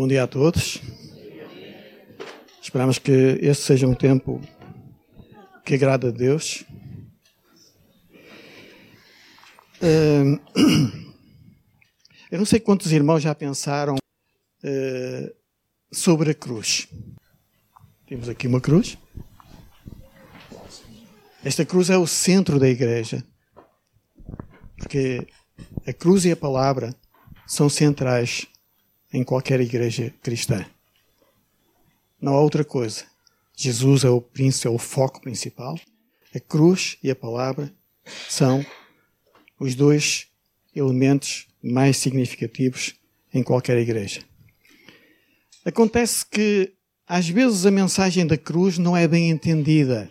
Bom dia a todos. Esperamos que este seja um tempo que agrada a Deus. Hum, eu não sei quantos irmãos já pensaram uh, sobre a cruz. Temos aqui uma cruz. Esta cruz é o centro da igreja. Porque a cruz e a palavra são centrais em qualquer igreja cristã. Não há outra coisa. Jesus é o príncipe, é o foco principal. A cruz e a palavra são os dois elementos mais significativos em qualquer igreja. Acontece que às vezes a mensagem da cruz não é bem entendida.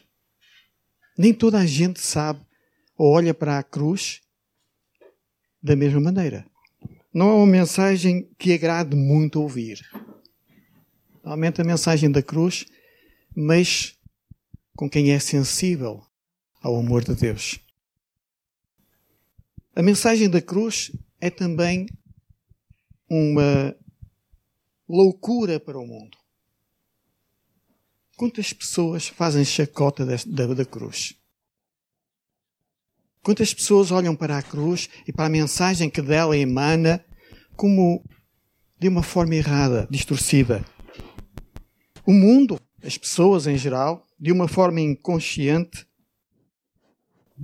Nem toda a gente sabe ou olha para a cruz da mesma maneira não é uma mensagem que agrade muito ouvir. Normalmente a mensagem da cruz mexe com quem é sensível ao amor de Deus. A mensagem da cruz é também uma loucura para o mundo. Quantas pessoas fazem chacota da, da cruz? Quantas pessoas olham para a cruz e para a mensagem que dela emana como de uma forma errada, distorcida? O mundo, as pessoas em geral, de uma forma inconsciente,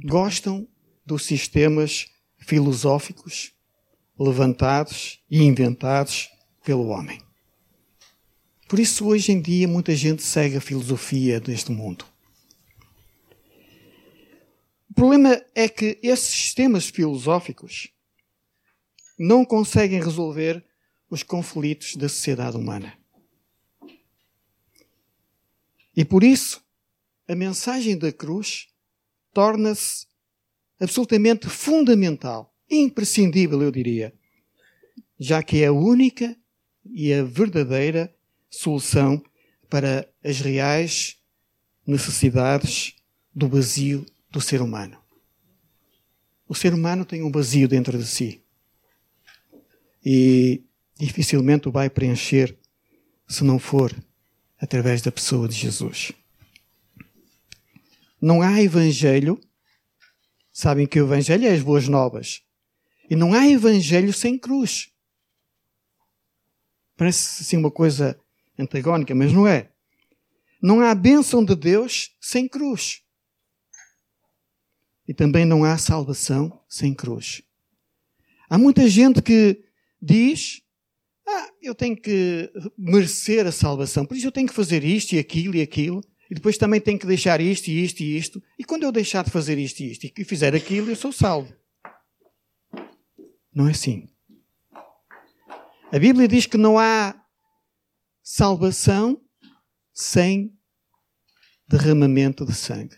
gostam dos sistemas filosóficos levantados e inventados pelo homem. Por isso, hoje em dia, muita gente segue a filosofia deste mundo. O problema é que esses sistemas filosóficos não conseguem resolver os conflitos da sociedade humana. E por isso, a mensagem da cruz torna-se absolutamente fundamental, imprescindível, eu diria, já que é a única e a verdadeira solução para as reais necessidades do vazio do ser humano. O ser humano tem um vazio dentro de si. E dificilmente o vai preencher se não for através da pessoa de Jesus. Não há evangelho. Sabem que o evangelho é as boas novas. E não há evangelho sem cruz. Parece assim uma coisa antagónica, mas não é. Não há bênção de Deus sem cruz. E também não há salvação sem cruz. Há muita gente que diz: Ah, eu tenho que merecer a salvação, por isso eu tenho que fazer isto e aquilo e aquilo, e depois também tenho que deixar isto e isto e isto, e quando eu deixar de fazer isto e isto e fizer aquilo, eu sou salvo. Não é assim. A Bíblia diz que não há salvação sem derramamento de sangue.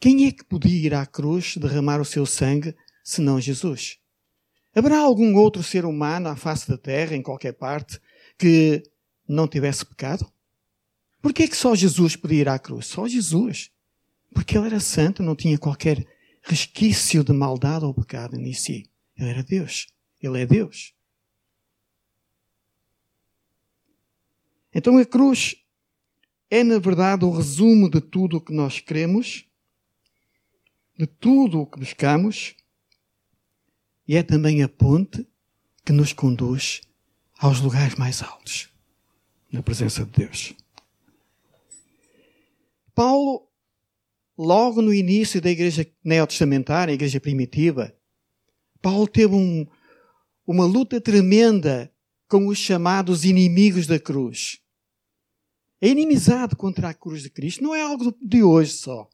Quem é que podia ir à cruz derramar o seu sangue senão Jesus? Haverá algum outro ser humano à face da terra, em qualquer parte, que não tivesse pecado? Por que é que só Jesus podia ir à cruz? Só Jesus. Porque ele era santo, não tinha qualquer resquício de maldade ou pecado em si. Ele era Deus. Ele é Deus. Então a cruz é, na verdade, o resumo de tudo o que nós cremos de tudo o que buscamos e é também a ponte que nos conduz aos lugares mais altos, na presença de Deus. Paulo, logo no início da igreja neotestamentária, a igreja primitiva, Paulo teve um, uma luta tremenda com os chamados inimigos da cruz. A inimizade contra a cruz de Cristo não é algo de hoje só.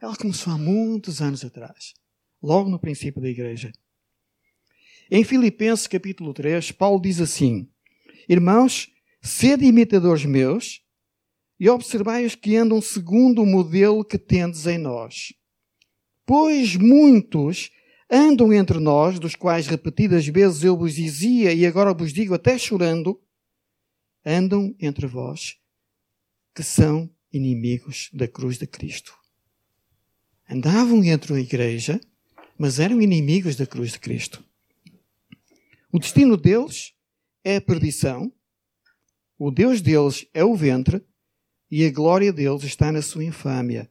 Ela começou há muitos anos atrás, logo no princípio da igreja. Em Filipenses capítulo 3, Paulo diz assim: Irmãos, sede imitadores meus e observai os que andam segundo o modelo que tendes em nós. Pois muitos andam entre nós, dos quais repetidas vezes eu vos dizia e agora vos digo até chorando, andam entre vós que são inimigos da cruz de Cristo andavam entre a igreja, mas eram inimigos da cruz de Cristo. O destino deles é a perdição, o Deus deles é o ventre e a glória deles está na sua infâmia,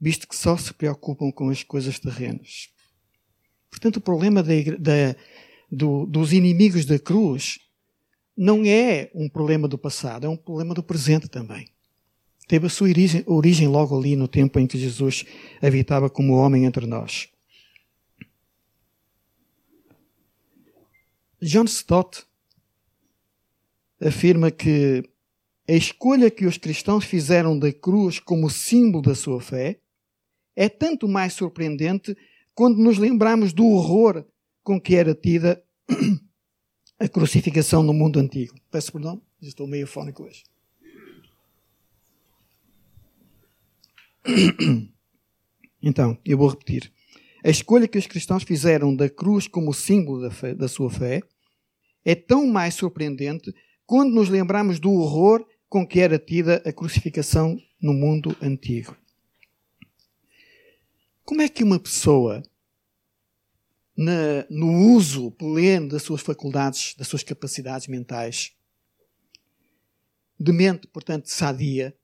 visto que só se preocupam com as coisas terrenas. Portanto, o problema da, da, do, dos inimigos da cruz não é um problema do passado, é um problema do presente também. Teve a sua origem, origem logo ali no tempo em que Jesus habitava como homem entre nós. John Stott afirma que a escolha que os cristãos fizeram da cruz como símbolo da sua fé é tanto mais surpreendente quando nos lembramos do horror com que era tida a crucificação no mundo antigo. Peço perdão, estou meio fónico hoje. Então, eu vou repetir. A escolha que os cristãos fizeram da cruz como símbolo da, fé, da sua fé é tão mais surpreendente quando nos lembramos do horror com que era tida a crucificação no mundo antigo. Como é que uma pessoa na, no uso pleno das suas faculdades, das suas capacidades mentais, de mente, portanto, sadia,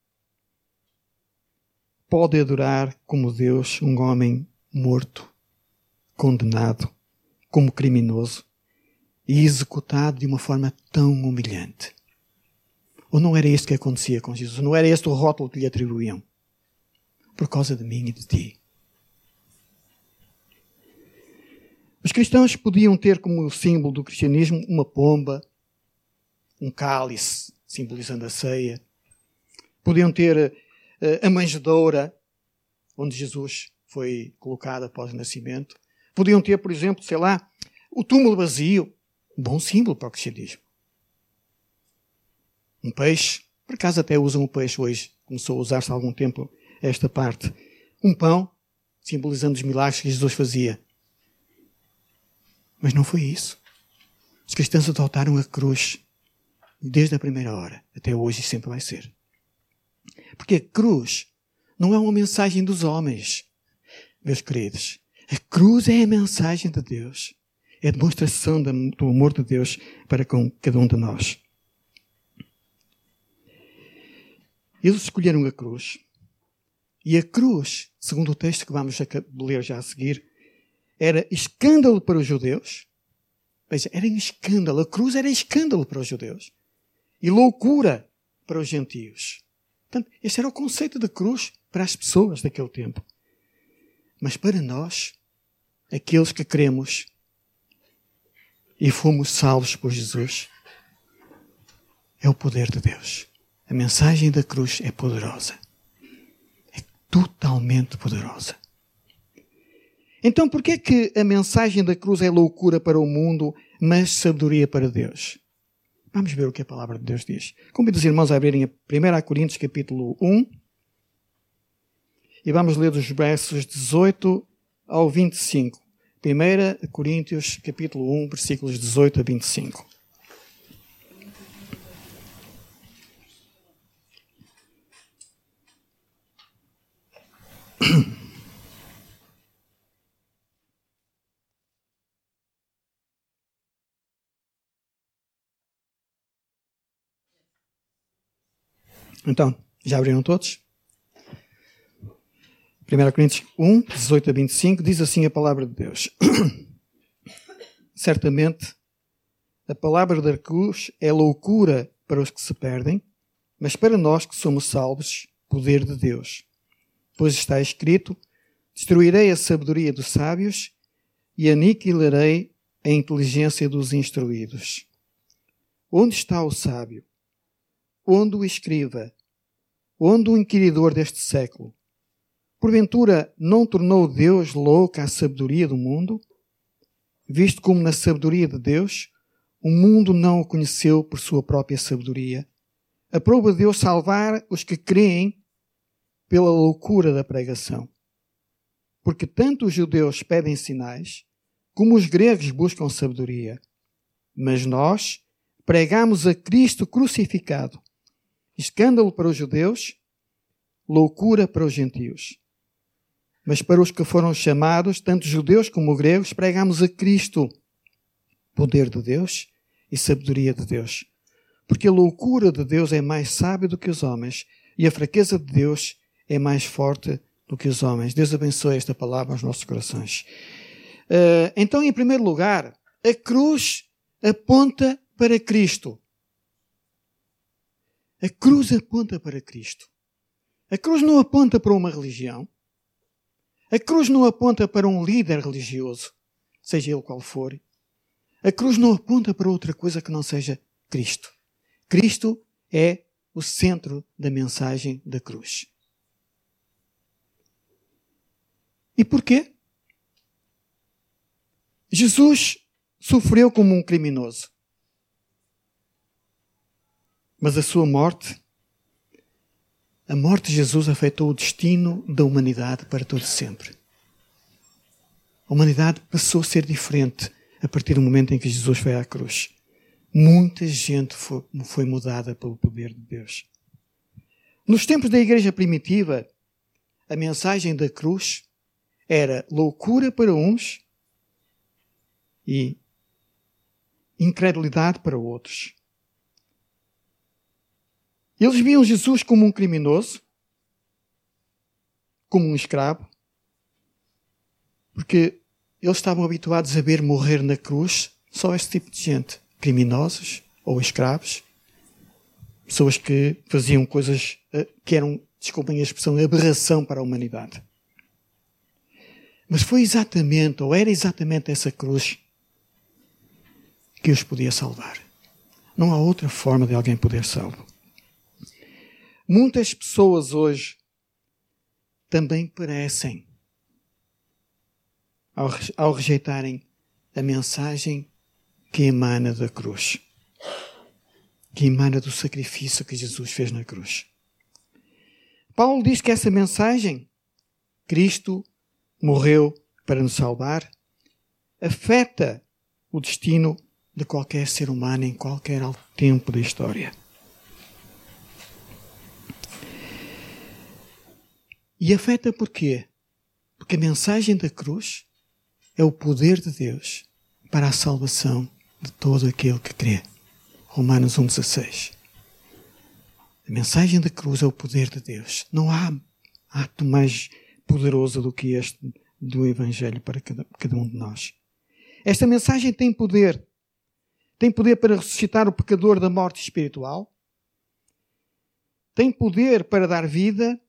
pode adorar como Deus um homem morto, condenado, como criminoso e executado de uma forma tão humilhante. Ou não era isto que acontecia com Jesus? Não era este o rótulo que lhe atribuíam? Por causa de mim e de ti. Os cristãos podiam ter como símbolo do cristianismo uma pomba, um cálice, simbolizando a ceia. Podiam ter uh, a manjedoura, onde Jesus foi colocado após o nascimento. Podiam ter, por exemplo, sei lá, o túmulo vazio, um bom símbolo para o cristianismo. Um peixe, por acaso até usam o peixe hoje, começou a usar-se há algum tempo esta parte. Um pão, simbolizando os milagres que Jesus fazia. Mas não foi isso. Os cristãos adotaram a cruz desde a primeira hora até hoje e sempre vai ser. Porque a cruz não é uma mensagem dos homens, meus queridos. A cruz é a mensagem de Deus. É a demonstração do amor de Deus para com cada um de nós. Eles escolheram a cruz. E a cruz, segundo o texto que vamos ler já a seguir, era escândalo para os judeus. Veja, era um escândalo. A cruz era escândalo para os judeus. E loucura para os gentios. Portanto, este era o conceito da cruz para as pessoas daquele tempo. Mas para nós, aqueles que cremos e fomos salvos por Jesus, é o poder de Deus. A mensagem da cruz é poderosa. É totalmente poderosa. Então, por que é que a mensagem da cruz é loucura para o mundo, mas sabedoria para Deus? Vamos ver o que a palavra de Deus diz. Convido os irmãos a abrirem a 1 Coríntios capítulo 1 e vamos ler dos versos 18 ao 25. 1 Coríntios capítulo 1, versículos 18 a 25. Então, já abriram todos? 1 Coríntios 1, 18 a 25, diz assim a palavra de Deus. Certamente, a palavra da cruz é loucura para os que se perdem, mas para nós que somos salvos, poder de Deus. Pois está escrito: Destruirei a sabedoria dos sábios e aniquilarei a inteligência dos instruídos. Onde está o sábio? onde o escriba, onde o inquiridor deste século, porventura não tornou Deus louca a sabedoria do mundo? Visto como na sabedoria de Deus, o mundo não o conheceu por sua própria sabedoria, aprova Deus salvar os que creem pela loucura da pregação. Porque tanto os judeus pedem sinais, como os gregos buscam sabedoria. Mas nós pregamos a Cristo crucificado, escândalo para os judeus, loucura para os gentios. Mas para os que foram chamados, tanto judeus como gregos, pregamos a Cristo, poder de Deus e sabedoria de Deus. Porque a loucura de Deus é mais sábia do que os homens e a fraqueza de Deus é mais forte do que os homens. Deus abençoe esta palavra aos nossos corações. Uh, então, em primeiro lugar, a cruz aponta para Cristo. A cruz aponta para Cristo. A cruz não aponta para uma religião. A cruz não aponta para um líder religioso, seja ele qual for. A cruz não aponta para outra coisa que não seja Cristo. Cristo é o centro da mensagem da cruz. E porquê? Jesus sofreu como um criminoso. Mas a sua morte, a morte de Jesus afetou o destino da humanidade para todo sempre. A humanidade passou a ser diferente a partir do momento em que Jesus foi à cruz. Muita gente foi, foi mudada pelo poder de Deus. Nos tempos da igreja primitiva, a mensagem da cruz era loucura para uns e incredulidade para outros. Eles viam Jesus como um criminoso, como um escravo, porque eles estavam habituados a ver morrer na cruz só esse tipo de gente, criminosos ou escravos, pessoas que faziam coisas eh, que eram, desculpem a expressão, aberração para a humanidade. Mas foi exatamente, ou era exatamente essa cruz que os podia salvar. Não há outra forma de alguém poder salvo. Muitas pessoas hoje também perecem ao, ao rejeitarem a mensagem que emana da cruz, que emana do sacrifício que Jesus fez na cruz. Paulo diz que essa mensagem, Cristo morreu para nos salvar, afeta o destino de qualquer ser humano em qualquer tempo da história. E afeta porquê? Porque a mensagem da cruz é o poder de Deus para a salvação de todo aquele que crê. Romanos 1,16. A mensagem da cruz é o poder de Deus. Não há ato mais poderoso do que este do Evangelho para cada, cada um de nós. Esta mensagem tem poder. Tem poder para ressuscitar o pecador da morte espiritual. Tem poder para dar vida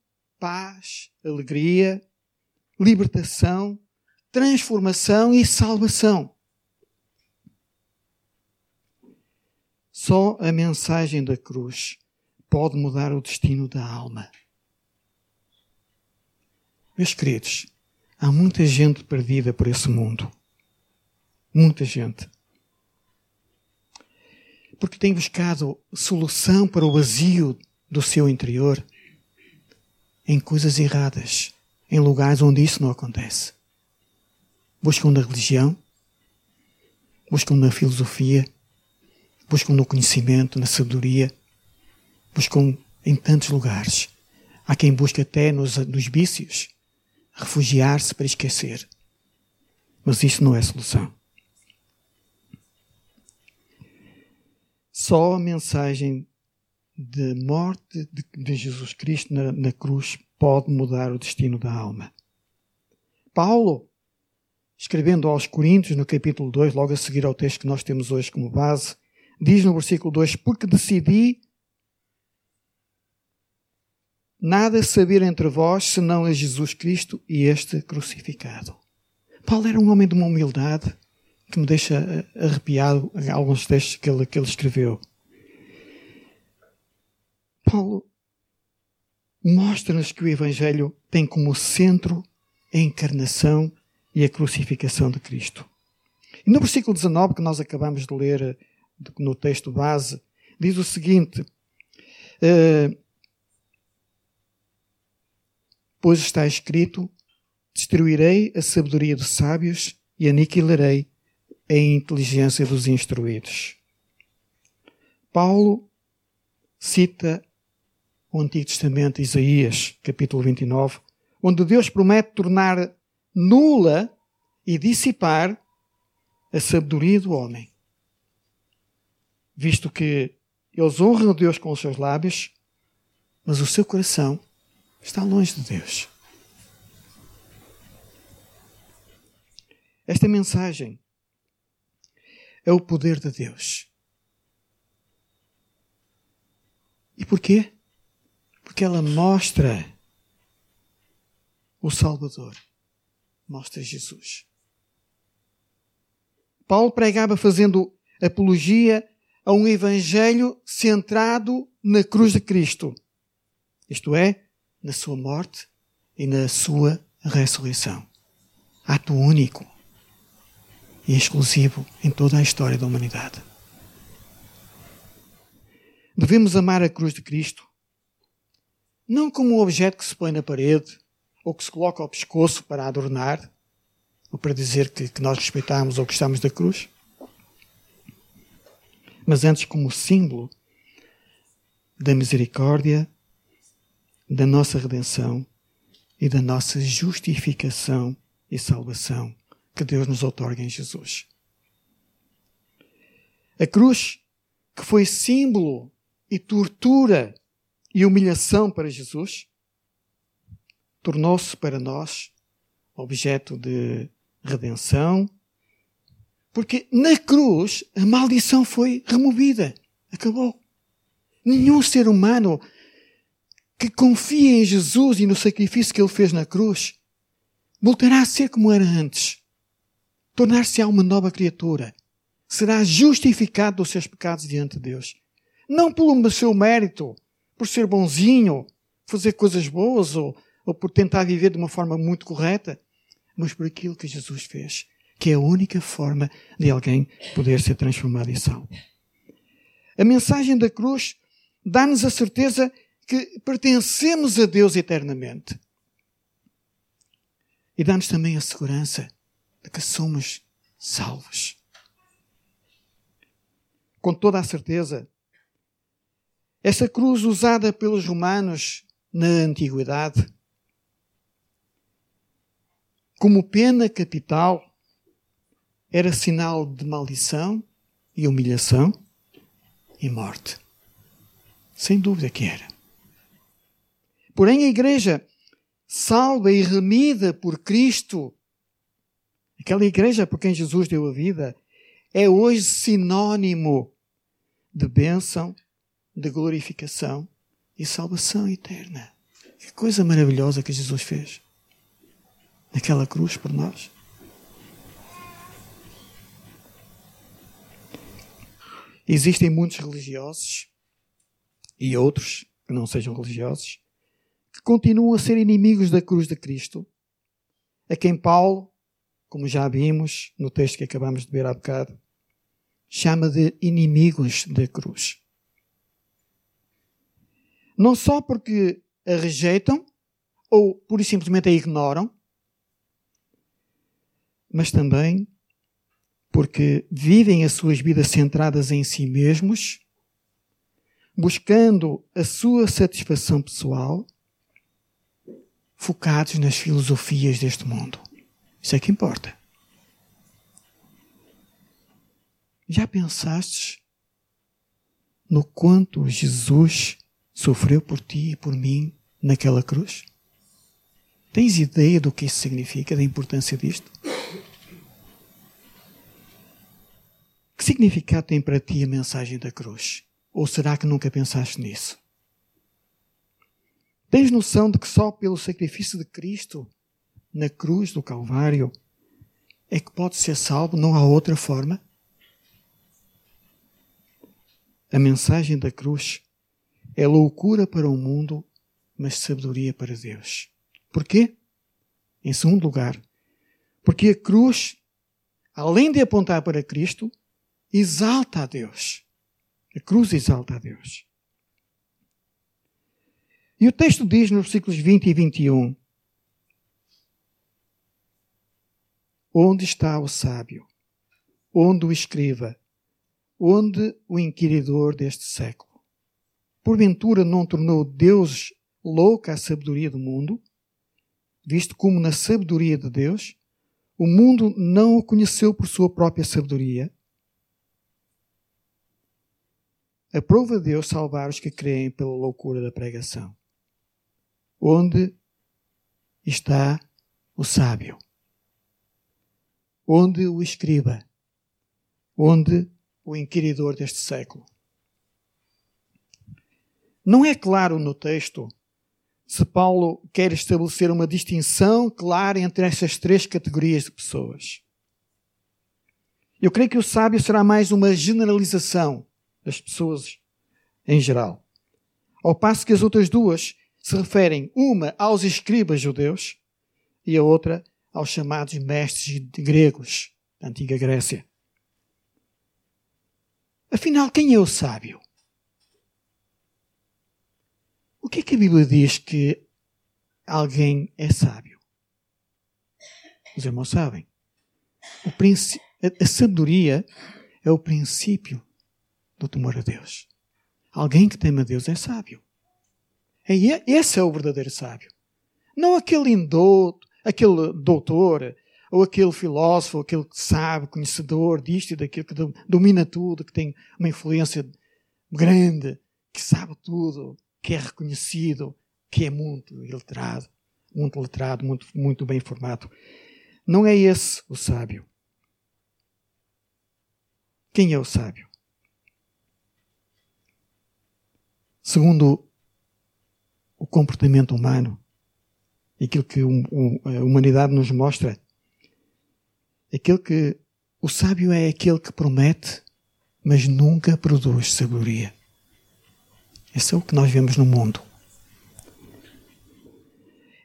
paz, alegria, libertação, transformação e salvação. Só a mensagem da cruz pode mudar o destino da alma. Meus queridos, há muita gente perdida por esse mundo. Muita gente. Porque tem buscado solução para o vazio do seu interior em coisas erradas, em lugares onde isso não acontece. Buscam na religião, buscam na filosofia, buscam no conhecimento, na sabedoria, buscam em tantos lugares. Há quem busca até nos, nos vícios refugiar-se para esquecer. Mas isso não é solução. Só a mensagem de morte de, de Jesus Cristo na, na cruz pode mudar o destino da alma. Paulo, escrevendo aos Coríntios, no capítulo 2, logo a seguir ao texto que nós temos hoje como base, diz no versículo 2: Porque decidi nada saber entre vós senão a Jesus Cristo e este crucificado. Paulo era um homem de uma humildade que me deixa arrepiado alguns textos que ele, que ele escreveu. Paulo mostra-nos que o Evangelho tem como centro a encarnação e a crucificação de Cristo. E no versículo 19, que nós acabamos de ler eh, no texto base, diz o seguinte: uh, Pois está escrito: Destruirei a sabedoria dos sábios e aniquilarei a inteligência dos instruídos. Paulo cita o Antigo Testamento, Isaías, capítulo 29, onde Deus promete tornar nula e dissipar a sabedoria do homem. visto que eles honram Deus com os seus lábios, mas o seu coração está longe de Deus. Esta mensagem é o poder de Deus. E porquê? Porque ela mostra o Salvador, mostra Jesus. Paulo pregava fazendo apologia a um evangelho centrado na cruz de Cristo, isto é, na sua morte e na sua ressurreição. Ato único e exclusivo em toda a história da humanidade. Devemos amar a cruz de Cristo não como um objeto que se põe na parede ou que se coloca ao pescoço para adornar ou para dizer que, que nós respeitamos ou gostamos da cruz, mas antes como símbolo da misericórdia, da nossa redenção e da nossa justificação e salvação que Deus nos outorga em Jesus. A cruz, que foi símbolo e tortura e humilhação para Jesus, tornou-se para nós objeto de redenção, porque na cruz a maldição foi removida. Acabou. Nenhum ser humano que confia em Jesus e no sacrifício que ele fez na cruz voltará a ser como era antes. Tornar-se-á uma nova criatura. Será justificado dos seus pecados diante de Deus. Não pelo seu mérito, por ser bonzinho, fazer coisas boas ou, ou por tentar viver de uma forma muito correta, mas por aquilo que Jesus fez, que é a única forma de alguém poder ser transformado e salvo. A mensagem da cruz dá-nos a certeza que pertencemos a Deus eternamente. E dá-nos também a segurança de que somos salvos. Com toda a certeza, essa cruz usada pelos romanos na antiguidade como pena capital era sinal de maldição e humilhação e morte. Sem dúvida que era. Porém, a igreja, salva e remida por Cristo, aquela igreja por quem Jesus deu a vida, é hoje sinônimo de bênção, de glorificação e salvação eterna. Que coisa maravilhosa que Jesus fez naquela cruz por nós. Existem muitos religiosos e outros que não sejam religiosos que continuam a ser inimigos da cruz de Cristo, a quem Paulo, como já vimos no texto que acabamos de ver há bocado, chama de inimigos da cruz. Não só porque a rejeitam ou pura e simplesmente a ignoram, mas também porque vivem as suas vidas centradas em si mesmos, buscando a sua satisfação pessoal focados nas filosofias deste mundo. Isso é que importa. Já pensaste no quanto Jesus sofreu por ti e por mim naquela cruz? Tens ideia do que isso significa, da importância disto? Que significado tem para ti a mensagem da cruz? Ou será que nunca pensaste nisso? Tens noção de que só pelo sacrifício de Cristo na cruz do Calvário é que pode ser salvo, não há outra forma? A mensagem da cruz é loucura para o mundo, mas sabedoria para Deus. Porquê? Em segundo lugar, porque a cruz, além de apontar para Cristo, exalta a Deus. A cruz exalta a Deus. E o texto diz nos versículos 20 e 21: Onde está o sábio? Onde o escriba? Onde o inquiridor deste século? Porventura não tornou Deus louca a sabedoria do mundo? Visto como na sabedoria de Deus, o mundo não o conheceu por sua própria sabedoria. aprova Deus salvar os que creem pela loucura da pregação. Onde está o sábio? Onde o escriba? Onde o inquiridor deste século? Não é claro no texto se Paulo quer estabelecer uma distinção clara entre essas três categorias de pessoas. Eu creio que o sábio será mais uma generalização das pessoas em geral. Ao passo que as outras duas se referem, uma aos escribas judeus e a outra aos chamados mestres gregos da antiga Grécia. Afinal, quem é o sábio? O que é que a Bíblia diz que alguém é sábio? Os irmãos sabem. A, sabedoria é o princípio do temor a Deus. Alguém que teme a Deus é sábio. É, esse é o verdadeiro sábio. Não aquele indouto, aquele doutor, ou aquele filósofo, aquele que sabe, conhecedor disto e daquilo, que domina tudo, que tem uma influência grande, que sabe tudo, que é reconhecido, que é muito iletrado, muito letrado, muito, muito bem formado. Não é esse o sábio. Quem é o sábio? Segundo o comportamento humano, aquilo que a humanidade nos mostra, aquele que o sábio é aquele que promete, mas nunca produz sabedoria. Esse é o que nós vemos no mundo.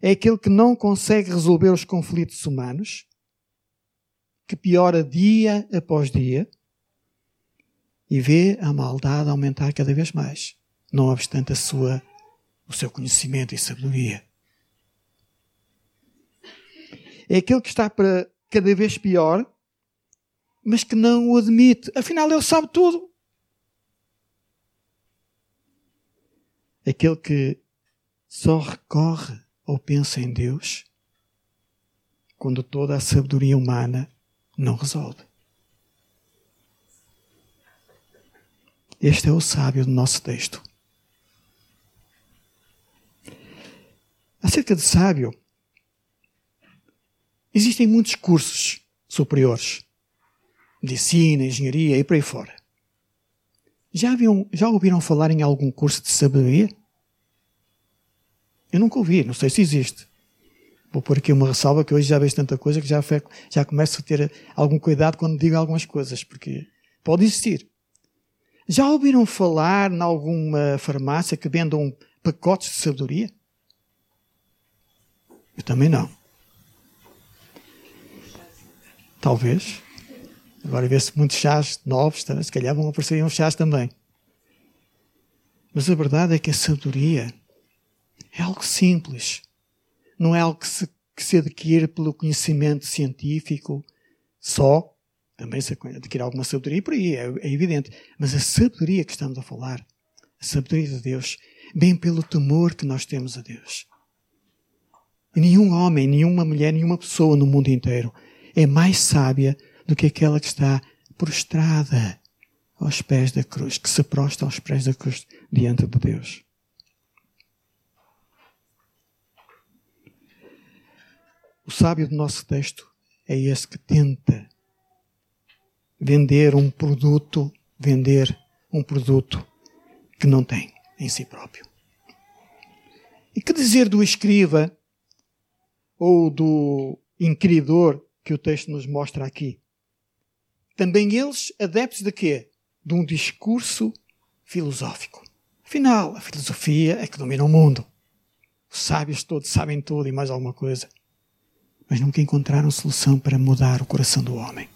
É aquele que não consegue resolver os conflitos humanos, que piora dia após dia e vê a maldade aumentar cada vez mais, não obstante a sua, o seu conhecimento e sabedoria. É aquele que está para cada vez pior, mas que não o admite. Afinal, ele sabe tudo. Aquele que só recorre ou pensa em Deus quando toda a sabedoria humana não resolve. Este é o sábio do nosso texto. Acerca de sábio, existem muitos cursos superiores, medicina, engenharia e por aí fora. Já, haviam, já ouviram falar em algum curso de sabedoria? Eu nunca ouvi, não sei se existe. Vou pôr aqui uma ressalva que hoje já vejo tanta coisa que já, já começo a ter algum cuidado quando digo algumas coisas, porque pode existir. Já ouviram falar em alguma farmácia que vendam pacotes de sabedoria? Eu também não. Talvez. Agora vê-se muitos chás novos, tá? se calhar vão aparecer uns chás também. Mas a verdade é que a sabedoria é algo simples. Não é algo que se, que se adquire pelo conhecimento científico só. Também se adquire alguma sabedoria por aí, é, é evidente. Mas a sabedoria que estamos a falar, a sabedoria de Deus, vem pelo temor que nós temos a Deus. Nenhum homem, nenhuma mulher, nenhuma pessoa no mundo inteiro é mais sábia do que aquela que está prostrada aos pés da cruz, que se prostra aos pés da cruz diante de Deus. O sábio do nosso texto é esse que tenta vender um produto, vender um produto que não tem em si próprio. E que dizer do escriba ou do inquiridor que o texto nos mostra aqui? Também eles adeptos de quê? De um discurso filosófico. Afinal, a filosofia é que domina o mundo. Os sábios todos sabem tudo e mais alguma coisa. Mas nunca encontraram solução para mudar o coração do homem.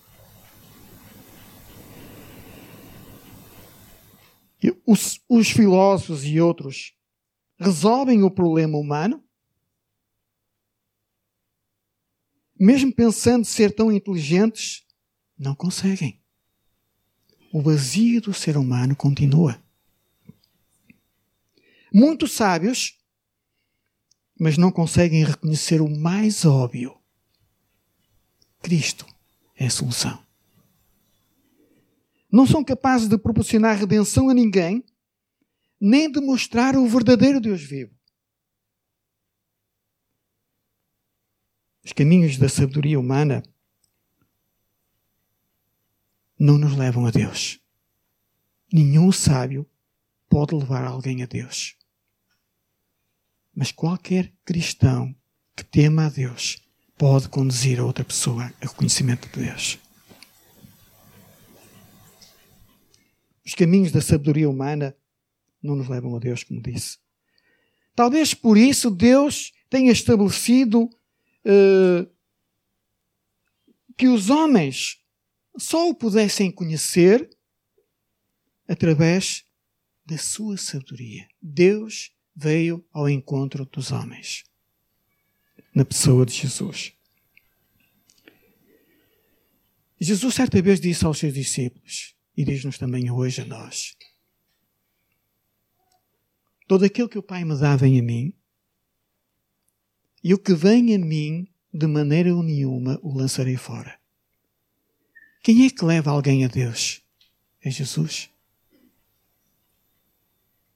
Os, os filósofos e outros resolvem o problema humano mesmo pensando ser tão inteligentes, não conseguem. O vazio do ser humano continua. Muitos sábios, mas não conseguem reconhecer o mais óbvio. Cristo é a solução. não são capazes de proporcionar redenção a ninguém, nem de mostrar o verdadeiro Deus vivo. Os caminhos da sabedoria humana não nos levam a Deus. Nenhum sábio pode levar alguém a Deus. Mas qualquer cristão que tema a Deus pode conduzir a outra pessoa ao conhecimento de Deus. Os caminhos da sabedoria humana não nos levam a Deus, como disse. Talvez por isso Deus tenha estabelecido uh, que os homens só o pudessem conhecer através da sua sabedoria. Deus veio ao encontro dos homens na pessoa de Jesus. Jesus certa vez disse aos seus discípulos, e diz-nos também hoje a nós: Todo aquilo que o Pai me dá vem a mim, e o que vem a mim, de maneira nenhuma o lançarei fora. Quem é que leva alguém a Deus? É Jesus.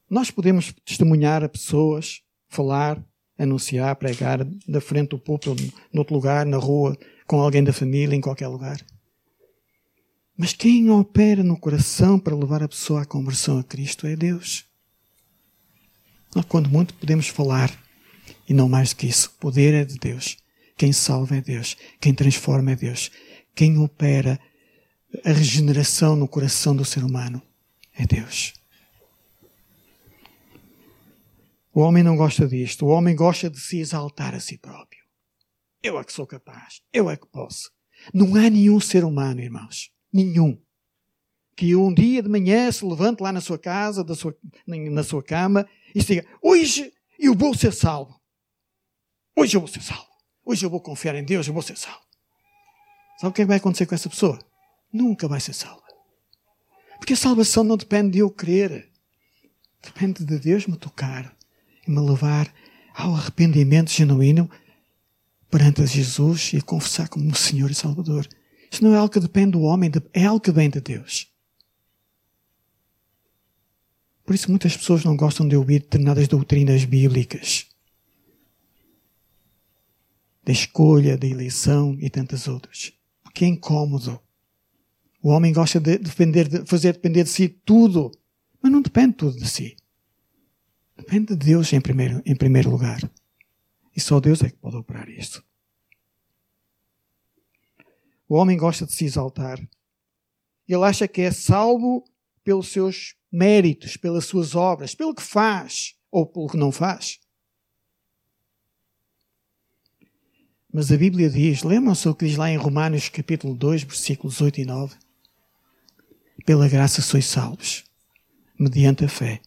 Nós podemos testemunhar a pessoas, falar, anunciar, pregar da frente do púlpito, no outro lugar, na rua, com alguém da família, em qualquer lugar. Mas quem opera no coração para levar a pessoa à conversão a Cristo é Deus. Nós, quando muito, podemos falar, e não mais que isso. O poder é de Deus. Quem salva é Deus. Quem transforma é Deus. Quem opera a regeneração no coração do ser humano é Deus. O homem não gosta disto. O homem gosta de se exaltar a si próprio. Eu é que sou capaz. Eu é que posso. Não há nenhum ser humano, irmãos. Nenhum. Que um dia de manhã se levante lá na sua casa, sua, na sua cama, e diga: Hoje eu vou ser salvo. Hoje eu vou ser salvo. Hoje eu vou confiar em Deus, eu vou ser salvo. Sabe o que, é que vai acontecer com essa pessoa? Nunca vai ser salva. Porque a salvação não depende de eu querer. Depende de Deus me tocar e me levar ao arrependimento genuíno perante Jesus e confessar como Senhor e Salvador. Isso não é algo que depende do homem, é algo que vem de Deus. Por isso muitas pessoas não gostam de ouvir determinadas doutrinas bíblicas. Da escolha, da eleição e tantas outras. Porque é incômodo. O homem gosta de, depender, de fazer depender de si tudo. Mas não depende tudo de si. Depende de Deus em primeiro, em primeiro lugar. E só Deus é que pode operar isto. O homem gosta de se exaltar. Ele acha que é salvo pelos seus méritos, pelas suas obras, pelo que faz ou pelo que não faz. Mas a Bíblia diz, lembram-se o que diz lá em Romanos capítulo 2, versículos 8 e 9? Pela graça sois salvos, mediante a fé.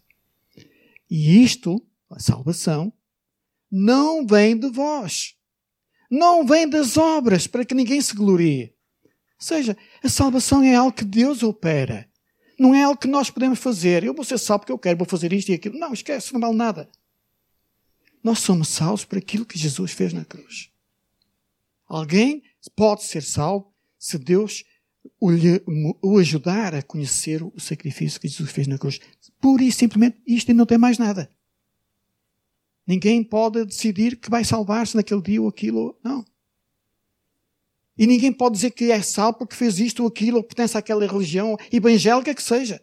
E isto, a salvação, não vem de vós. Não vem das obras, para que ninguém se glorie. Ou seja, a salvação é algo que Deus opera. Não é algo que nós podemos fazer. Eu vou ser salvo porque eu quero, vou fazer isto e aquilo. Não, esquece, não vale nada. Nós somos salvos por aquilo que Jesus fez na cruz. Alguém pode ser salvo se Deus o, lhe, o ajudar a conhecer o sacrifício que Jesus fez na cruz. Pura e simplesmente isto não tem mais nada. Ninguém pode decidir que vai salvar-se naquele dia ou aquilo. Não. E ninguém pode dizer que é salvo porque fez isto ou aquilo, ou pertence àquela religião evangélica que seja.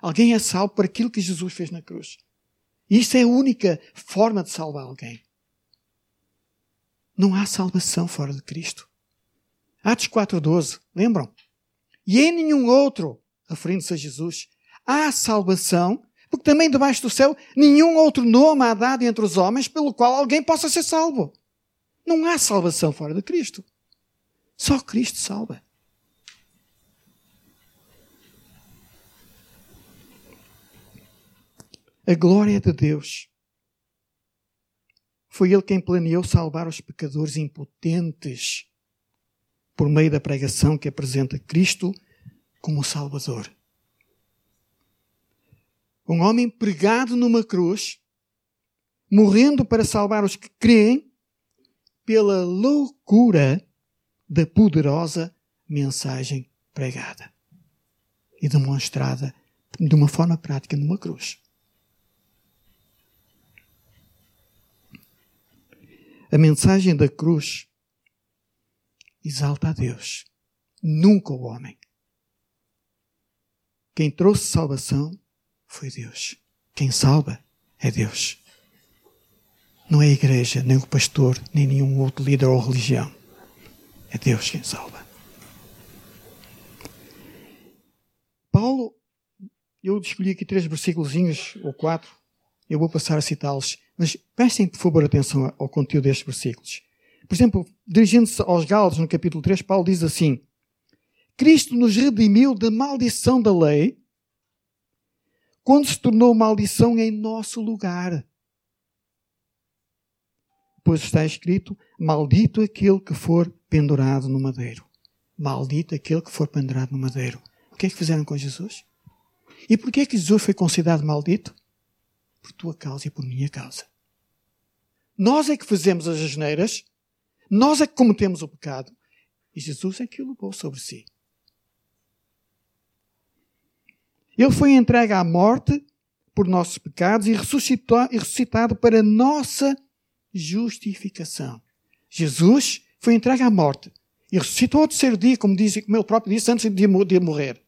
Alguém é salvo por aquilo que Jesus fez na cruz. E isso é a única forma de salvar alguém. Não há salvação fora de Cristo. Atos 4,12, lembram? E em nenhum outro, referindo-se a Jesus, há salvação, porque também debaixo do céu nenhum outro nome há dado entre os homens pelo qual alguém possa ser salvo. Não há salvação fora de Cristo. Só Cristo salva. A glória de Deus. Foi Ele quem planeou salvar os pecadores impotentes por meio da pregação que apresenta Cristo como Salvador. Um homem pregado numa cruz, morrendo para salvar os que creem, pela loucura da poderosa mensagem pregada. e demonstrada de uma forma prática numa cruz. A mensagem da cruz exalta a Deus, nunca o homem. Quem trouxe salvação foi Deus. Quem salva é Deus. Não é a igreja, nem o pastor, nem nenhum outro líder ou religião. É Deus quem salva. Paulo, eu escolhi aqui três versículos ou quatro, eu vou passar a citá-los, mas prestem por favor atenção ao conteúdo destes versículos. Por exemplo, dirigindo-se aos Gálatas no capítulo 3, Paulo diz assim: Cristo nos redimiu da maldição da lei, quando se tornou maldição em nosso lugar. Pois está escrito: Maldito aquele que for pendurado no madeiro. Maldito aquele que for pendurado no madeiro. O que é que fizeram com Jesus? E por que é que Jesus foi considerado maldito? Por tua causa e por minha causa. Nós é que fazemos as asneiras, nós é que cometemos o pecado, e Jesus é que o levou sobre si. Ele foi entregue à morte por nossos pecados e ressuscitado para nossa justificação. Jesus foi entregue à morte e ressuscitou ao terceiro dia, como, diz, como ele próprio disse antes de morrer.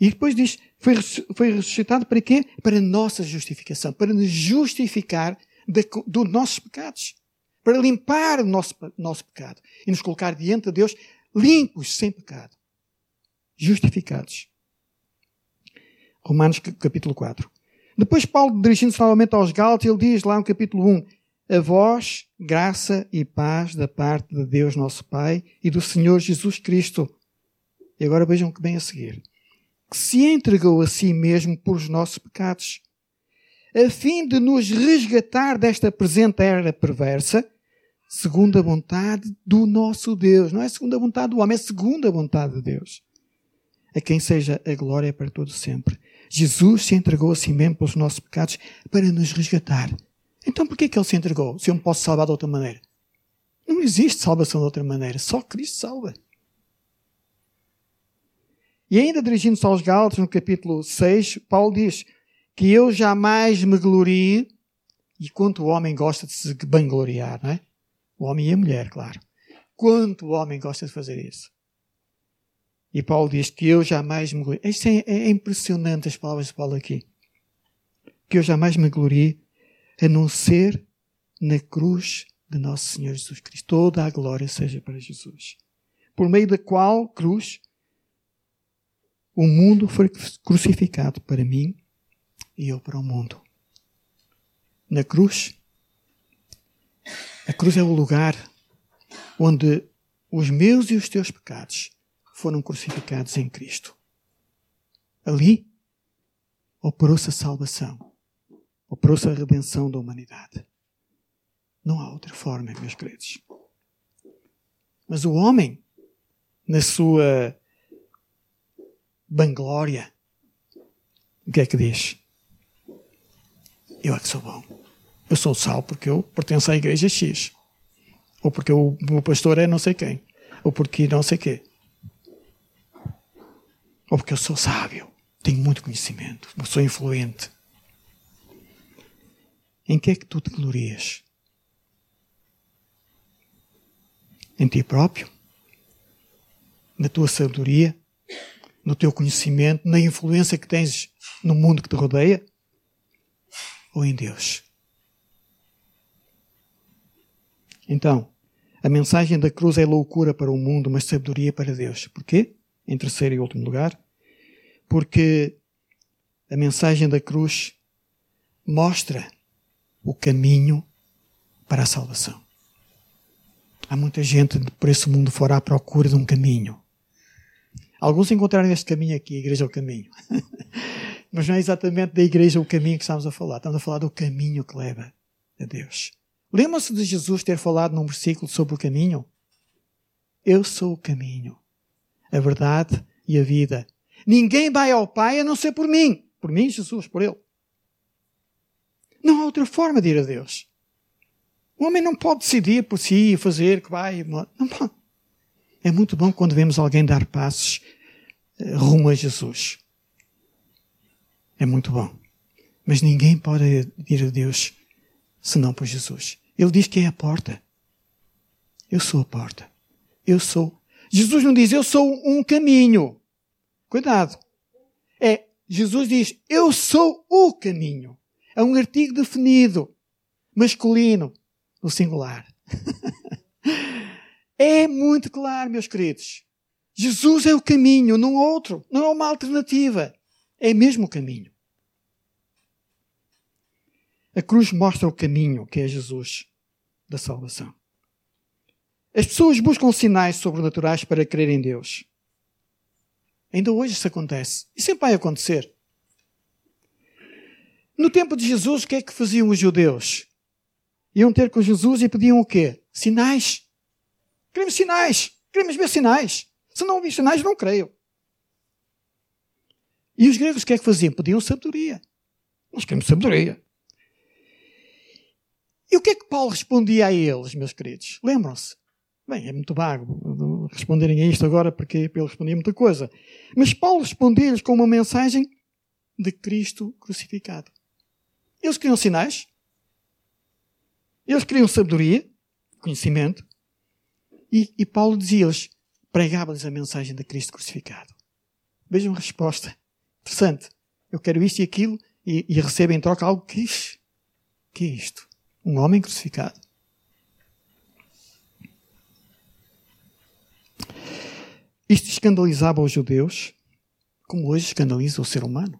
E depois diz, foi, foi ressuscitado para quê? Para nossa justificação, para nos justificar de, dos nossos pecados, para limpar o nosso, nosso pecado e nos colocar diante de Deus limpos, sem pecado, justificados. Romanos capítulo 4. Depois Paulo, dirigindo-se novamente aos Gálatas, ele diz lá no capítulo 1, a vós, graça e paz da parte de Deus nosso Pai e do Senhor Jesus Cristo. E agora vejam que bem a seguir. Que se entregou a si mesmo por os nossos pecados, a fim de nos resgatar desta presente era perversa, segundo a vontade do nosso Deus. Não é segundo a vontade do homem, é segundo a vontade de Deus. A quem seja a glória para todo sempre. Jesus se entregou a si mesmo pelos nossos pecados para nos resgatar. Então por que ele se entregou se eu me posso salvar de outra maneira? Não existe salvação de outra maneira. Só Cristo salva. E ainda dirigindo-se aos Gálatas, no capítulo 6, Paulo diz: que eu jamais me glorie, e quanto o homem gosta de se vangloriar, não é? O homem e a mulher, claro. Quanto o homem gosta de fazer isso. E Paulo diz que eu jamais me glorie. Isto é, é impressionante as palavras de Paulo aqui. Que eu jamais me glorie a não ser na cruz de nosso Senhor Jesus Cristo. Toda a glória seja para Jesus. Por meio da qual cruz o mundo foi crucificado para mim e eu para o mundo. Na cruz, a cruz é o lugar onde os meus e os teus pecados foram crucificados em Cristo. Ali operou-se a salvação, operou-se a redenção da humanidade. Não há outra forma, meus queridos. Mas o homem, na sua vanglória, o que é que diz? Eu é que sou bom. Eu sou sal porque eu pertenço à igreja X. Ou porque o meu pastor é não sei quem. Ou porque não sei quê. Ou porque eu sou sábio. Tenho muito conhecimento. Sou influente. Em que é que tu te glorias? Em ti próprio? Na tua sabedoria? No teu conhecimento? Na influência que tens no mundo que te rodeia? Ou em Deus. Então, a mensagem da cruz é loucura para o mundo, mas sabedoria para Deus. Porquê? Em terceiro e último lugar, porque a mensagem da cruz mostra o caminho para a salvação. Há muita gente por esse mundo fora à procura de um caminho. Alguns encontraram este caminho aqui, a igreja é o caminho. Mas não é exatamente da igreja o caminho que estamos a falar. Estamos a falar do caminho que leva a Deus. Lembram-se de Jesus ter falado num versículo sobre o caminho? Eu sou o caminho, a verdade e a vida. Ninguém vai ao Pai a não ser por mim. Por mim, Jesus, por Ele. Não há outra forma de ir a Deus. O homem não pode decidir por si e fazer que vai. Não pode. É muito bom quando vemos alguém dar passos eh, rumo a Jesus. É muito bom. Mas ninguém pode ir a Deus senão por Jesus. Ele diz que é a porta. Eu sou a porta. Eu sou. Jesus não diz eu sou um caminho. Cuidado. É, Jesus diz eu sou o caminho. É um artigo definido, masculino, no singular. é muito claro, meus queridos. Jesus é o caminho, não outro. Não é uma alternativa. É mesmo o caminho. A cruz mostra o caminho que é Jesus da salvação. As pessoas buscam sinais sobrenaturais para crer em Deus. Ainda hoje isso acontece. E sempre vai acontecer. No tempo de Jesus, o que é que faziam os judeus? Iam ter com Jesus e pediam o quê? Sinais. Queremos sinais. Queremos ver sinais. Se não ouvir sinais, não creio. E os gregos o que é que faziam? Pediam sabedoria. Nós queremos sabedoria. E o que é que Paulo respondia a eles, meus queridos? Lembram-se? Bem, é muito vago responderem a isto agora, porque ele respondia muita coisa. Mas Paulo respondia-lhes com uma mensagem de Cristo crucificado. Eles queriam sinais, eles queriam sabedoria, conhecimento, e, e Paulo dizia-lhes, pregava-lhes a mensagem de Cristo crucificado. Vejam a resposta. Interessante. Eu quero isto e aquilo, e, e recebo em troca algo que, que é isto? Um homem crucificado. Isto escandalizava os judeus, como hoje escandaliza o ser humano.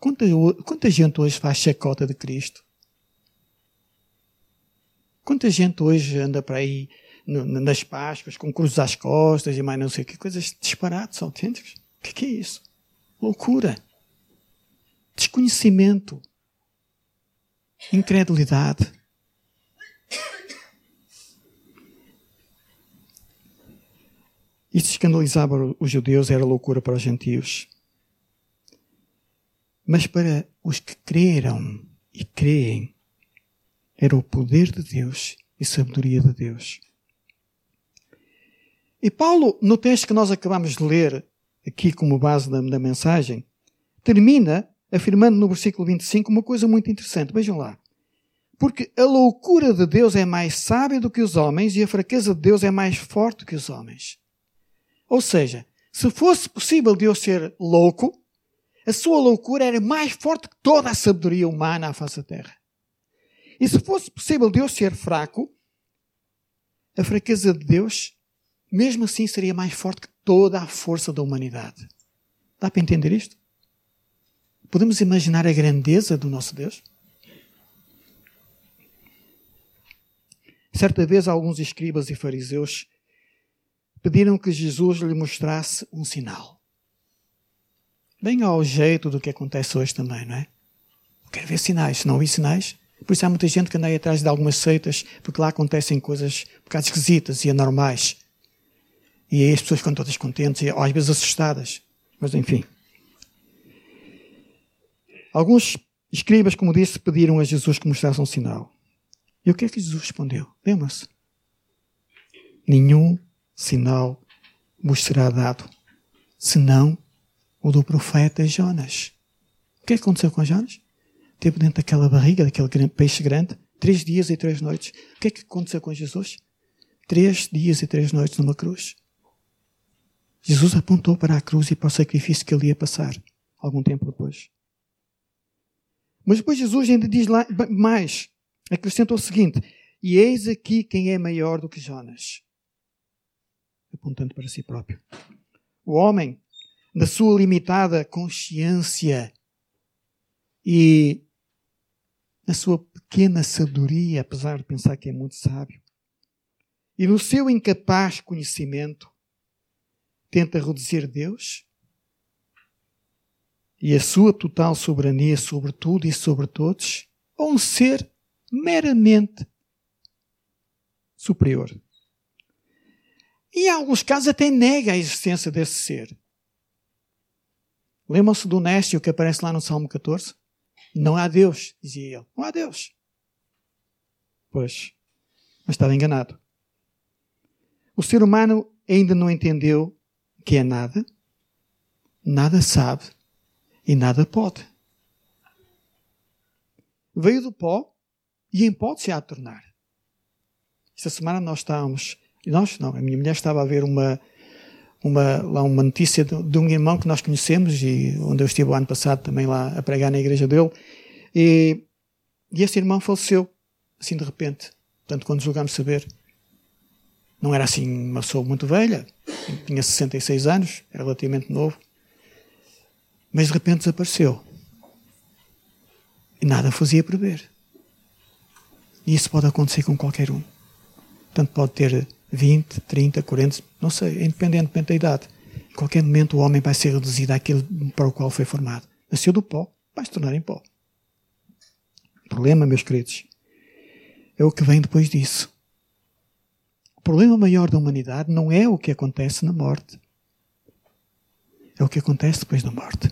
Quanta, quanta gente hoje faz chacota de Cristo? Quanta gente hoje anda para aí nas Páscoas com cruzes às costas e mais não sei que, coisas disparadas, autênticas? O que, que é isso? Loucura. Desconhecimento incredulidade. Isso escandalizava os judeus, era loucura para os gentios. Mas para os que creram e creem, era o poder de Deus e sabedoria de Deus. E Paulo, no texto que nós acabamos de ler, aqui como base da, da mensagem, termina afirmando no versículo 25 uma coisa muito interessante. Vejam lá. Porque a loucura de Deus é mais sábia do que os homens e a fraqueza de Deus é mais forte que os homens. Ou seja, se fosse possível Deus ser louco, a sua loucura era mais forte que toda a sabedoria humana à face da terra. E se fosse possível Deus ser fraco, a fraqueza de Deus, mesmo assim, seria mais forte que toda a força da humanidade. Dá para entender isto? Podemos imaginar a grandeza do nosso Deus? Certa vez, alguns escribas e fariseus pediram que Jesus lhe mostrasse um sinal. Bem ao jeito do que acontece hoje também, não é? Quero ver sinais. Se não vi sinais, por isso há muita gente que anda aí atrás de algumas seitas, porque lá acontecem coisas um bocado esquisitas e anormais. E aí as pessoas ficam todas contentes, ou às vezes assustadas. Mas enfim. Alguns escribas, como disse, pediram a Jesus que mostrasse um sinal. E o que é que Jesus respondeu? Lembra-se? Nenhum sinal vos será dado, senão o do profeta Jonas. O que é que aconteceu com Jonas? Teve dentro daquela barriga, daquele peixe grande, três dias e três noites. O que é que aconteceu com Jesus? Três dias e três noites numa cruz. Jesus apontou para a cruz e para o sacrifício que ele ia passar, algum tempo depois. Mas depois Jesus ainda diz lá mais, acrescenta o seguinte: E eis aqui quem é maior do que Jonas. Apontando para si próprio. O homem, na sua limitada consciência e na sua pequena sabedoria, apesar de pensar que é muito sábio, e no seu incapaz conhecimento, tenta reduzir Deus e a sua total soberania sobre tudo e sobre todos a um ser meramente superior. E em alguns casos até nega a existência desse ser. Lembram-se do Nécio que aparece lá no Salmo 14? Não há Deus, dizia ele. Não há Deus. Pois, mas estava enganado. O ser humano ainda não entendeu que é nada nada sabe e nada pode. Veio do pó e em pó se há de tornar. Esta semana nós estávamos, nós não, a minha mulher estava a ver uma, uma, lá uma notícia de, de, um irmão que nós conhecemos e onde eu estive o ano passado também lá a pregar na igreja dele e, e esse irmão faleceu assim de repente. Portanto, quando julgámos saber, não era assim uma pessoa muito velha, tinha 66 anos, era relativamente novo, mas de repente desapareceu. E nada fazia prever. E isso pode acontecer com qualquer um. Portanto, pode ter 20, 30, 40, não sei, independentemente da idade. Em qualquer momento o homem vai ser reduzido àquilo para o qual foi formado. Nasceu do pó, vai se tornar em pó. O problema, meus queridos, é o que vem depois disso. O problema maior da humanidade não é o que acontece na morte. É o que acontece depois da morte.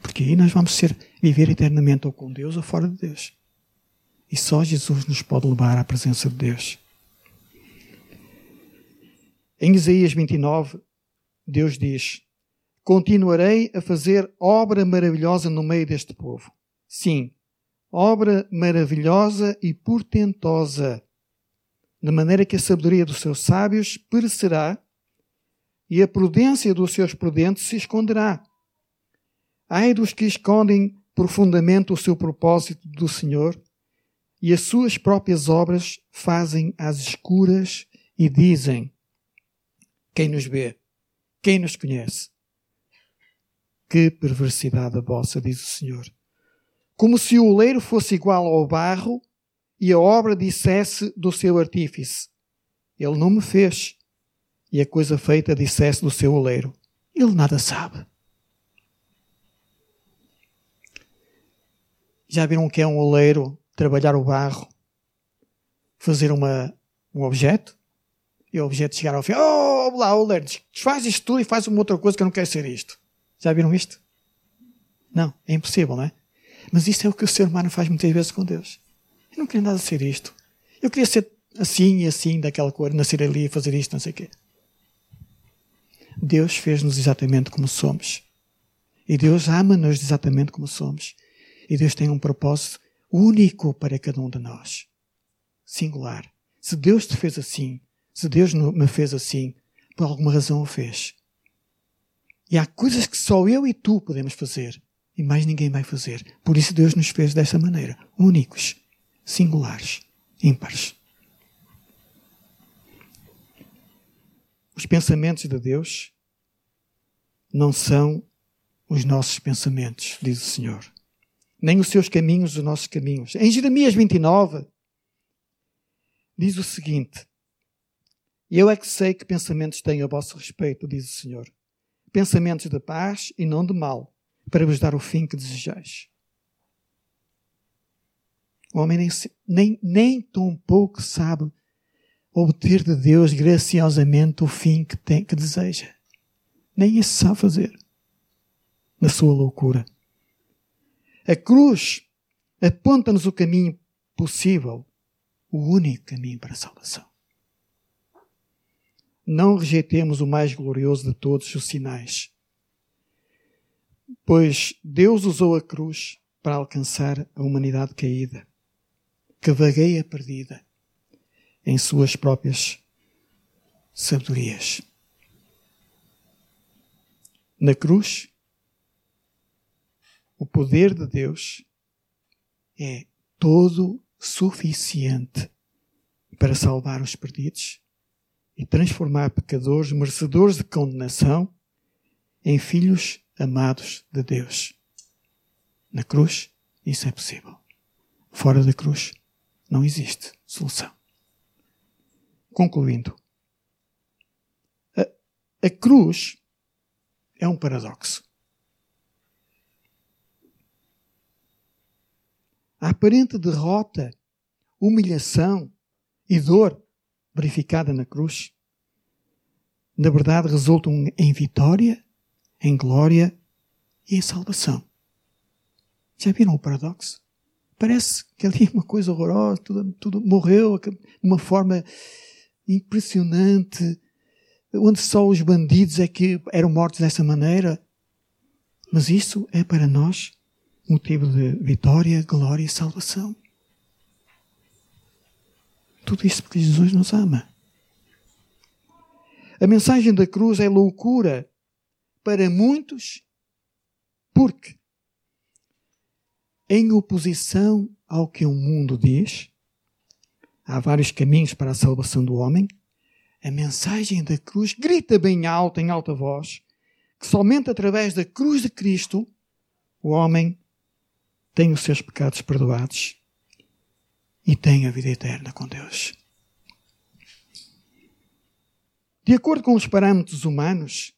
Porque aí nós vamos ser, viver eternamente ou com Deus ou fora de Deus. E só Jesus nos pode levar à presença de Deus. Em Isaías 29, Deus diz: Continuarei a fazer obra maravilhosa no meio deste povo. Sim, obra maravilhosa e portentosa de maneira que a sabedoria dos seus sábios perecerá e a prudência dos seus prudentes se esconderá. Ai dos que escondem profundamente o seu propósito do Senhor e as suas próprias obras fazem às escuras e dizem: Quem nos vê? Quem nos conhece? Que perversidade a vossa, diz o Senhor. Como se o oleiro fosse igual ao barro e a obra dissesse do seu artífice: Ele não me fez. E a coisa feita dissesse do seu oleiro: Ele nada sabe. Já viram que é um oleiro trabalhar o barro, fazer uma, um objeto? E o objeto chegar ao fim: Oh, lá, oleiro, desfaz isto tudo e faz uma outra coisa que eu não quero ser isto. Já viram isto? Não, é impossível, não é? Mas isto é o que o ser humano faz muitas vezes com Deus. Eu não queria nada ser isto. Eu queria ser assim e assim, daquela cor, nascer ali fazer isto, não sei o quê. Deus fez-nos exatamente como somos. E Deus ama-nos exatamente como somos. E Deus tem um propósito único para cada um de nós. Singular. Se Deus te fez assim, se Deus me fez assim, por alguma razão o fez. E há coisas que só eu e tu podemos fazer e mais ninguém vai fazer. Por isso Deus nos fez dessa maneira, únicos singulares, ímpares. Os pensamentos de Deus não são os nossos pensamentos, diz o Senhor. Nem os seus caminhos, os nossos caminhos. Em Jeremias 29, diz o seguinte: Eu é que sei que pensamentos tenho a vosso respeito, diz o Senhor. Pensamentos de paz e não de mal, para vos dar o fim que desejais. O homem nem, nem, nem tão pouco sabe obter de Deus graciosamente o fim que, tem, que deseja. Nem isso sabe fazer. Na sua loucura. A cruz aponta-nos o caminho possível, o único caminho para a salvação. Não rejeitemos o mais glorioso de todos os sinais, pois Deus usou a cruz para alcançar a humanidade caída que vagueia perdida em suas próprias sabedorias. Na cruz, o poder de Deus é todo suficiente para salvar os perdidos e transformar pecadores merecedores de condenação em filhos amados de Deus. Na cruz, isso é possível. Fora da cruz, não existe solução. Concluindo, a, a cruz é um paradoxo. A aparente derrota, humilhação e dor verificada na cruz, na verdade resultam em vitória, em glória e em salvação. Já viram o paradoxo? Parece que ali é uma coisa horrorosa, tudo, tudo morreu de uma forma impressionante, onde só os bandidos é que eram mortos dessa maneira. Mas isso é para nós motivo de vitória, glória e salvação. Tudo isso porque Jesus nos ama. A mensagem da cruz é loucura para muitos, porque, em oposição ao que o mundo diz, há vários caminhos para a salvação do homem, a mensagem da cruz grita bem alto, em alta voz, que somente através da cruz de Cristo o homem tem os seus pecados perdoados e tem a vida eterna com Deus. De acordo com os parâmetros humanos,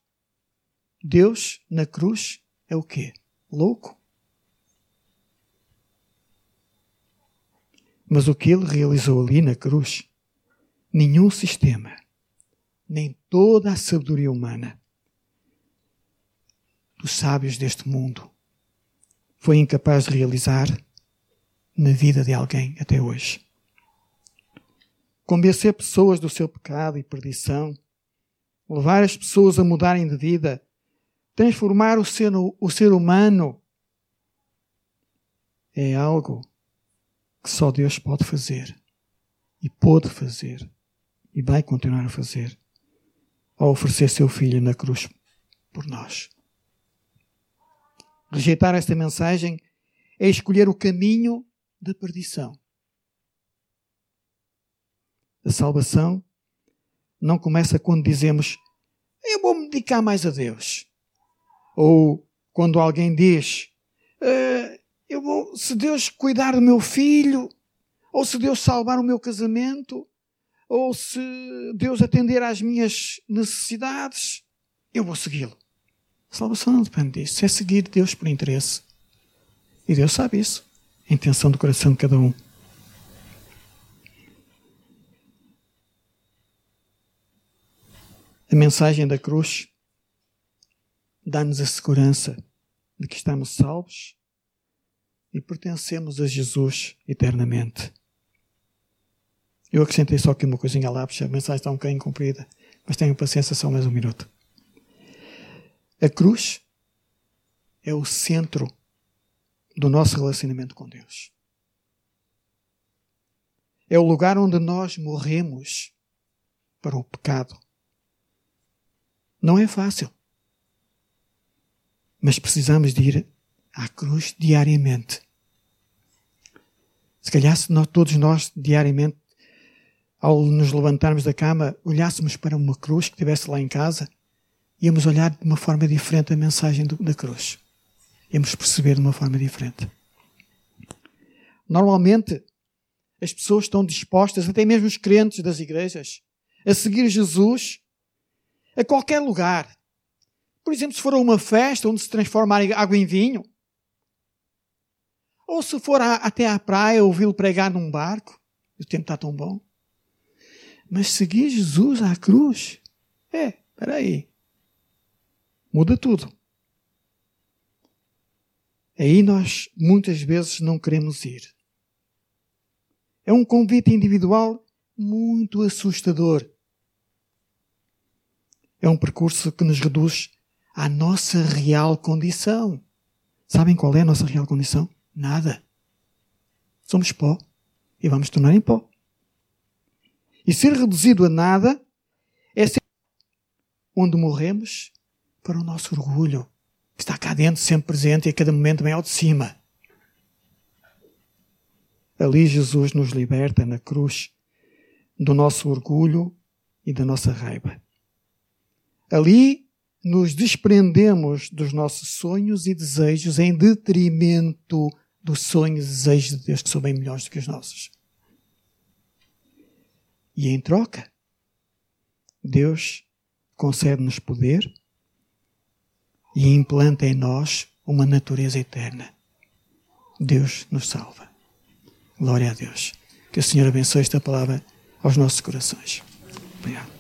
Deus na cruz é o quê? Louco? Mas o que ele realizou ali na cruz, nenhum sistema, nem toda a sabedoria humana dos sábios deste mundo foi incapaz de realizar na vida de alguém até hoje. Convencer pessoas do seu pecado e perdição levar as pessoas a mudarem de vida, transformar o ser, o ser humano, é algo que só Deus pode fazer e pôde fazer e vai continuar a fazer ao oferecer seu filho na cruz por nós. Rejeitar esta mensagem é escolher o caminho da perdição. A salvação não começa quando dizemos eu vou me dedicar mais a Deus. Ou quando alguém diz vou, se Deus cuidar do meu filho, ou se Deus salvar o meu casamento, ou se Deus atender às minhas necessidades, eu vou segui-lo. salvação não depende disso. É seguir Deus por interesse. E Deus sabe isso. A intenção do coração de cada um. A mensagem da cruz dá-nos a segurança de que estamos salvos e pertencemos a Jesus eternamente. Eu acrescentei só aqui uma coisinha lá, porque a mensagem está um bocadinho comprida, mas tenham paciência só mais um minuto. A cruz é o centro do nosso relacionamento com Deus. É o lugar onde nós morremos para o pecado não é fácil. Mas precisamos de ir à cruz diariamente. Se calhar, se nós, todos nós, diariamente, ao nos levantarmos da cama, olhássemos para uma cruz que estivesse lá em casa, íamos olhar de uma forma diferente a mensagem do, da cruz. Íamos perceber de uma forma diferente. Normalmente, as pessoas estão dispostas, até mesmo os crentes das igrejas, a seguir Jesus a qualquer lugar. Por exemplo, se for a uma festa onde se transforma água em vinho, ou se for a, até à praia ouvi-lo pregar num barco, o tempo está tão bom. Mas seguir Jesus à cruz, é, espera aí, muda tudo. Aí nós muitas vezes não queremos ir. É um convite individual muito assustador. É um percurso que nos reduz à nossa real condição. Sabem qual é a nossa real condição? Nada. Somos pó e vamos tornar em pó. E ser reduzido a nada é ser onde morremos para o nosso orgulho, que está cá dentro, sempre presente e a cada momento bem ao de cima. Ali Jesus nos liberta na cruz do nosso orgulho e da nossa raiva. Ali nos desprendemos dos nossos sonhos e desejos em detrimento dos sonhos e desejos de Deus que são bem melhores do que os nossos. E em troca, Deus concede-nos poder e implanta em nós uma natureza eterna. Deus nos salva. Glória a Deus. Que o Senhor abençoe esta palavra aos nossos corações. Obrigado.